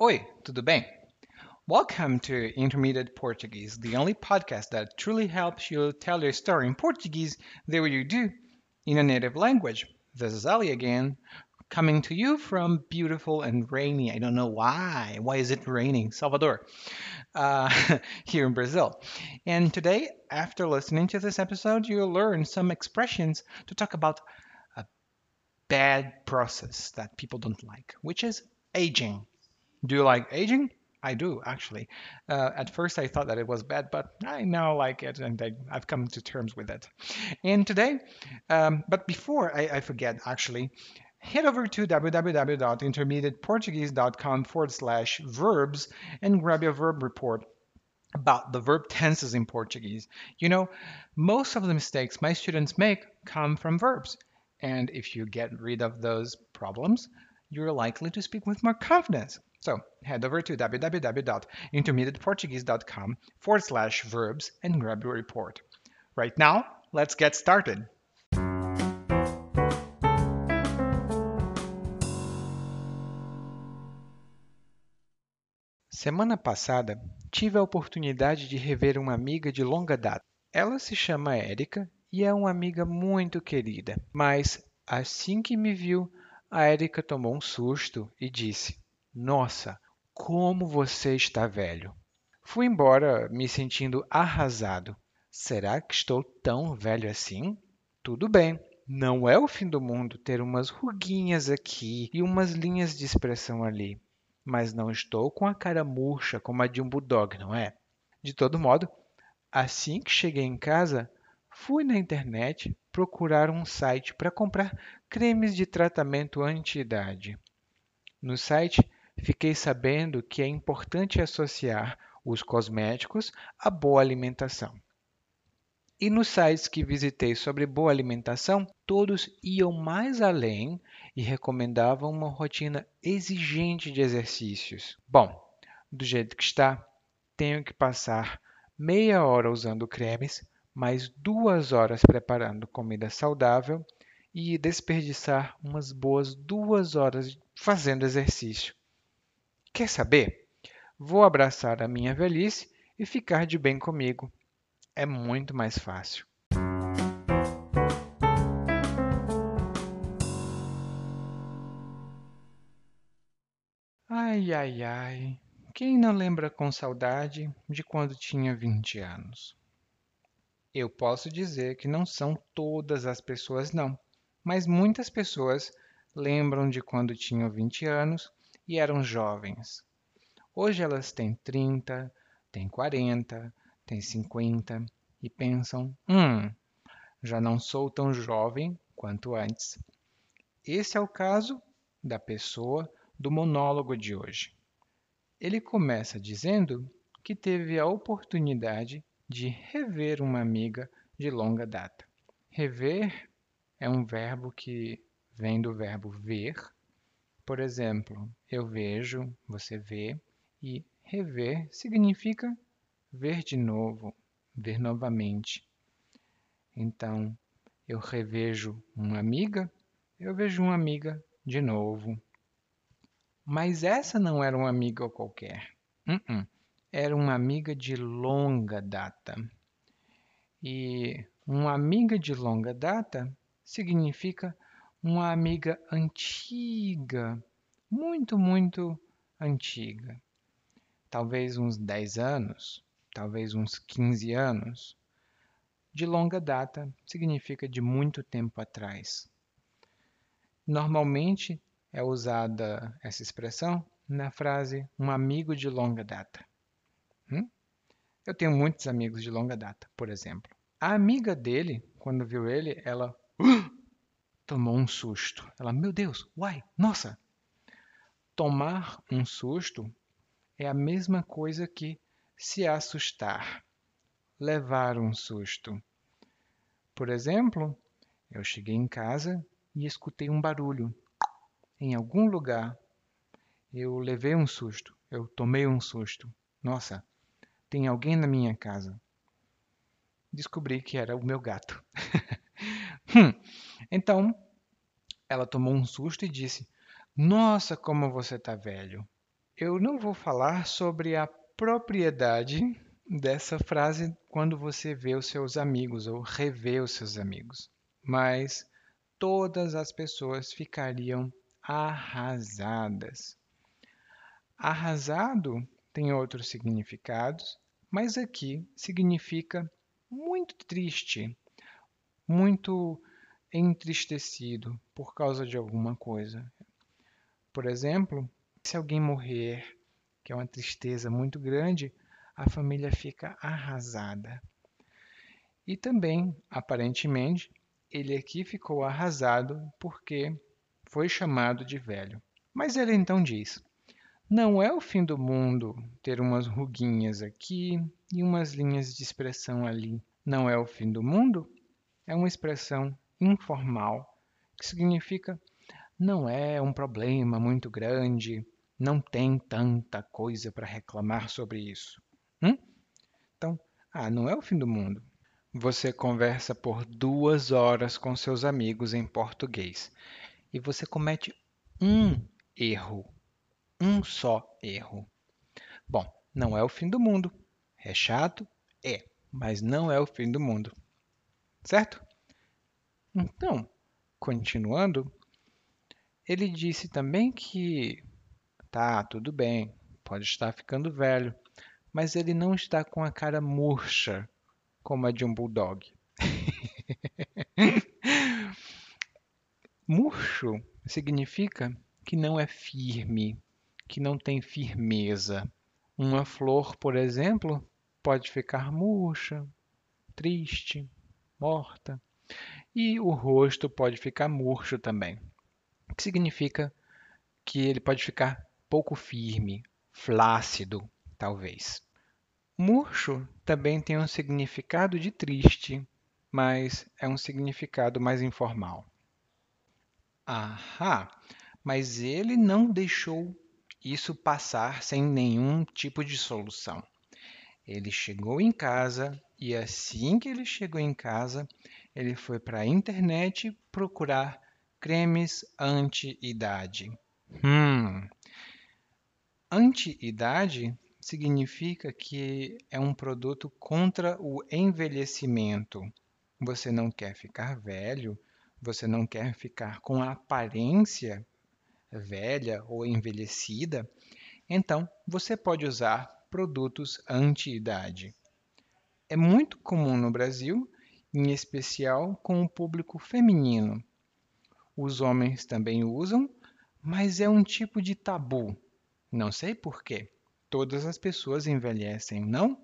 Oi, tudo bem? Welcome to Intermediate Portuguese, the only podcast that truly helps you tell your story in Portuguese the way you do in a native language. This is Ali again, coming to you from beautiful and rainy. I don't know why. Why is it raining? Salvador, uh, here in Brazil. And today, after listening to this episode, you'll learn some expressions to talk about a bad process that people don't like, which is aging. Do you like aging? I do actually. Uh, at first, I thought that it was bad, but I now like it, and I, have come to terms with it. And today, um, but before I, I, forget, actually, head over to www.intermediateportuguese.com forward slash verbs and grab your verb report about the verb tenses in Portuguese. You know, most of the mistakes my students make come from verbs. And if you get rid of those problems, you're likely to speak with more confidence. So head over to www.intermediateportuguese.com forward slash verbs and grab your report. Right now, let's get started. Semana passada, tive a oportunidade de rever uma amiga de longa data. Ela se chama Érica e é uma amiga muito querida, mas assim que me viu, a Érica tomou um susto e disse: nossa, como você está velho! Fui embora me sentindo arrasado. Será que estou tão velho assim? Tudo bem, não é o fim do mundo ter umas ruguinhas aqui e umas linhas de expressão ali. Mas não estou com a cara murcha como a de um bulldog, não é? De todo modo, assim que cheguei em casa, fui na internet procurar um site para comprar cremes de tratamento anti-idade. No site fiquei sabendo que é importante associar os cosméticos à boa alimentação. E nos sites que visitei sobre boa alimentação, todos iam mais além e recomendavam uma rotina exigente de exercícios. Bom, do jeito que está, tenho que passar meia hora usando cremes, mais duas horas preparando comida saudável e desperdiçar umas boas duas horas fazendo exercício. Quer saber? Vou abraçar a minha velhice e ficar de bem comigo. É muito mais fácil. Ai, ai, ai. Quem não lembra com saudade de quando tinha 20 anos? Eu posso dizer que não são todas as pessoas, não, mas muitas pessoas lembram de quando tinham 20 anos e eram jovens. Hoje elas têm 30, têm 40, têm 50 e pensam: hum, já não sou tão jovem quanto antes. Esse é o caso da pessoa do monólogo de hoje. Ele começa dizendo que teve a oportunidade de rever uma amiga de longa data. Rever é um verbo que vem do verbo ver por exemplo, eu vejo, você vê, e rever significa ver de novo, ver novamente. Então, eu revejo uma amiga, eu vejo uma amiga de novo. Mas essa não era uma amiga qualquer. Uh -uh. Era uma amiga de longa data. E uma amiga de longa data significa uma amiga antiga, muito, muito antiga. Talvez uns 10 anos, talvez uns 15 anos. De longa data significa de muito tempo atrás. Normalmente é usada essa expressão na frase um amigo de longa data. Eu tenho muitos amigos de longa data, por exemplo. A amiga dele, quando viu ele, ela tomou um susto. Ela, meu Deus, uai, nossa! Tomar um susto é a mesma coisa que se assustar, levar um susto. Por exemplo, eu cheguei em casa e escutei um barulho. Em algum lugar, eu levei um susto, eu tomei um susto. Nossa, tem alguém na minha casa. Descobri que era o meu gato. hum, então, ela tomou um susto e disse: Nossa, como você está velho! Eu não vou falar sobre a propriedade dessa frase quando você vê os seus amigos ou revê os seus amigos, mas todas as pessoas ficariam arrasadas. Arrasado tem outros significados, mas aqui significa muito triste, muito entristecido por causa de alguma coisa. Por exemplo, se alguém morrer, que é uma tristeza muito grande, a família fica arrasada. E também, aparentemente, ele aqui ficou arrasado porque foi chamado de velho. Mas ele então diz: Não é o fim do mundo ter umas ruguinhas aqui e umas linhas de expressão ali. Não é o fim do mundo? É uma expressão informal que significa não é um problema muito grande, não tem tanta coisa para reclamar sobre isso. Hum? Então, ah, não é o fim do mundo. Você conversa por duas horas com seus amigos em português e você comete um erro, um só erro. Bom, não é o fim do mundo. É chato? É, mas não é o fim do mundo. Certo? Então, continuando, ele disse também que tá, tudo bem, pode estar ficando velho, mas ele não está com a cara murcha como a de um bulldog. Murcho significa que não é firme, que não tem firmeza. Uma flor, por exemplo, pode ficar murcha, triste, morta. E o rosto pode ficar murcho também, que significa que ele pode ficar pouco firme, flácido, talvez. Murcho também tem um significado de triste, mas é um significado mais informal. Ahá, mas ele não deixou isso passar sem nenhum tipo de solução. Ele chegou em casa e assim que ele chegou em casa, ele foi para a internet procurar cremes anti-idade. Hum. Anti-idade significa que é um produto contra o envelhecimento. Você não quer ficar velho, você não quer ficar com a aparência velha ou envelhecida, então você pode usar produtos anti-idade. É muito comum no Brasil, em especial com o público feminino. Os homens também usam, mas é um tipo de tabu. Não sei por quê. Todas as pessoas envelhecem, não?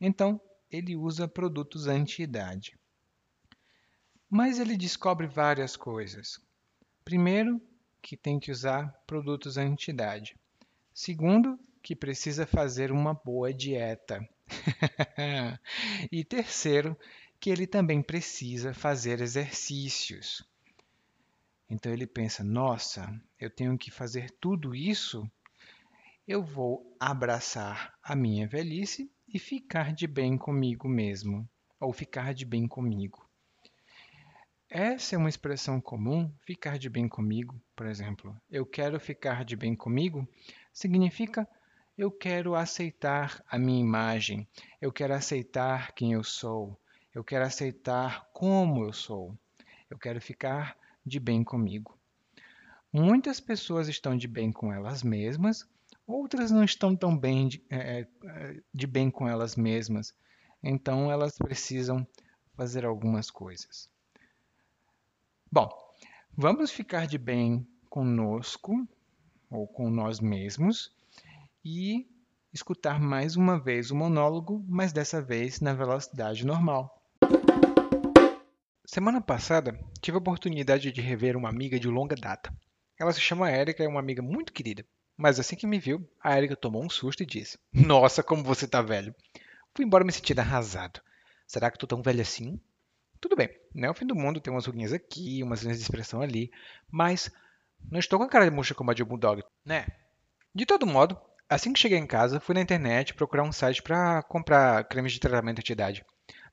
Então, ele usa produtos anti-idade. Mas ele descobre várias coisas. Primeiro, que tem que usar produtos anti-idade. Segundo, que precisa fazer uma boa dieta. e terceiro, que ele também precisa fazer exercícios. Então ele pensa: nossa, eu tenho que fazer tudo isso? Eu vou abraçar a minha velhice e ficar de bem comigo mesmo, ou ficar de bem comigo. Essa é uma expressão comum, ficar de bem comigo, por exemplo. Eu quero ficar de bem comigo significa eu quero aceitar a minha imagem, eu quero aceitar quem eu sou, eu quero aceitar como eu sou, eu quero ficar de bem comigo. Muitas pessoas estão de bem com elas mesmas, outras não estão tão bem de, é, é de bem com elas mesmas, então elas precisam fazer algumas coisas. Bom, vamos ficar de bem conosco ou com nós mesmos e escutar mais uma vez o monólogo, mas dessa vez na velocidade normal. Semana passada, tive a oportunidade de rever uma amiga de longa data. Ela se chama Érica é uma amiga muito querida. Mas assim que me viu, a Érica tomou um susto e disse: Nossa, como você tá velho! Fui embora me sentindo arrasado. Será que tô tão velho assim? Tudo bem, não é o fim do mundo, tem umas ruguinhas aqui, umas linhas de expressão ali, mas não estou com a cara de murcha como a de um bulldog, né? De todo modo, assim que cheguei em casa, fui na internet procurar um site para comprar cremes de tratamento anti-idade.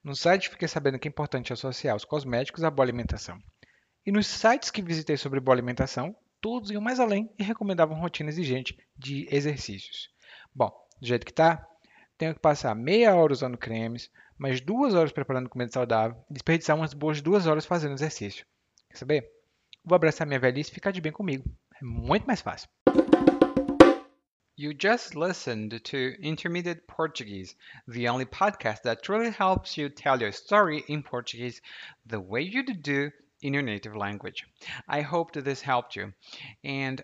No site fiquei sabendo que é importante associar os cosméticos à boa alimentação. E nos sites que visitei sobre boa alimentação, todos iam mais além e recomendavam rotina exigente de exercícios. Bom, do jeito que tá, tenho que passar meia hora usando cremes, mais duas horas preparando comida saudável e desperdiçar umas boas duas horas fazendo exercício. Quer saber? Vou abraçar minha velhice e ficar de bem comigo. É muito mais fácil. You just listened to Intermediate Portuguese, the only podcast that truly helps you tell your story in Portuguese the way you do in your native language. I hope that this helped you. And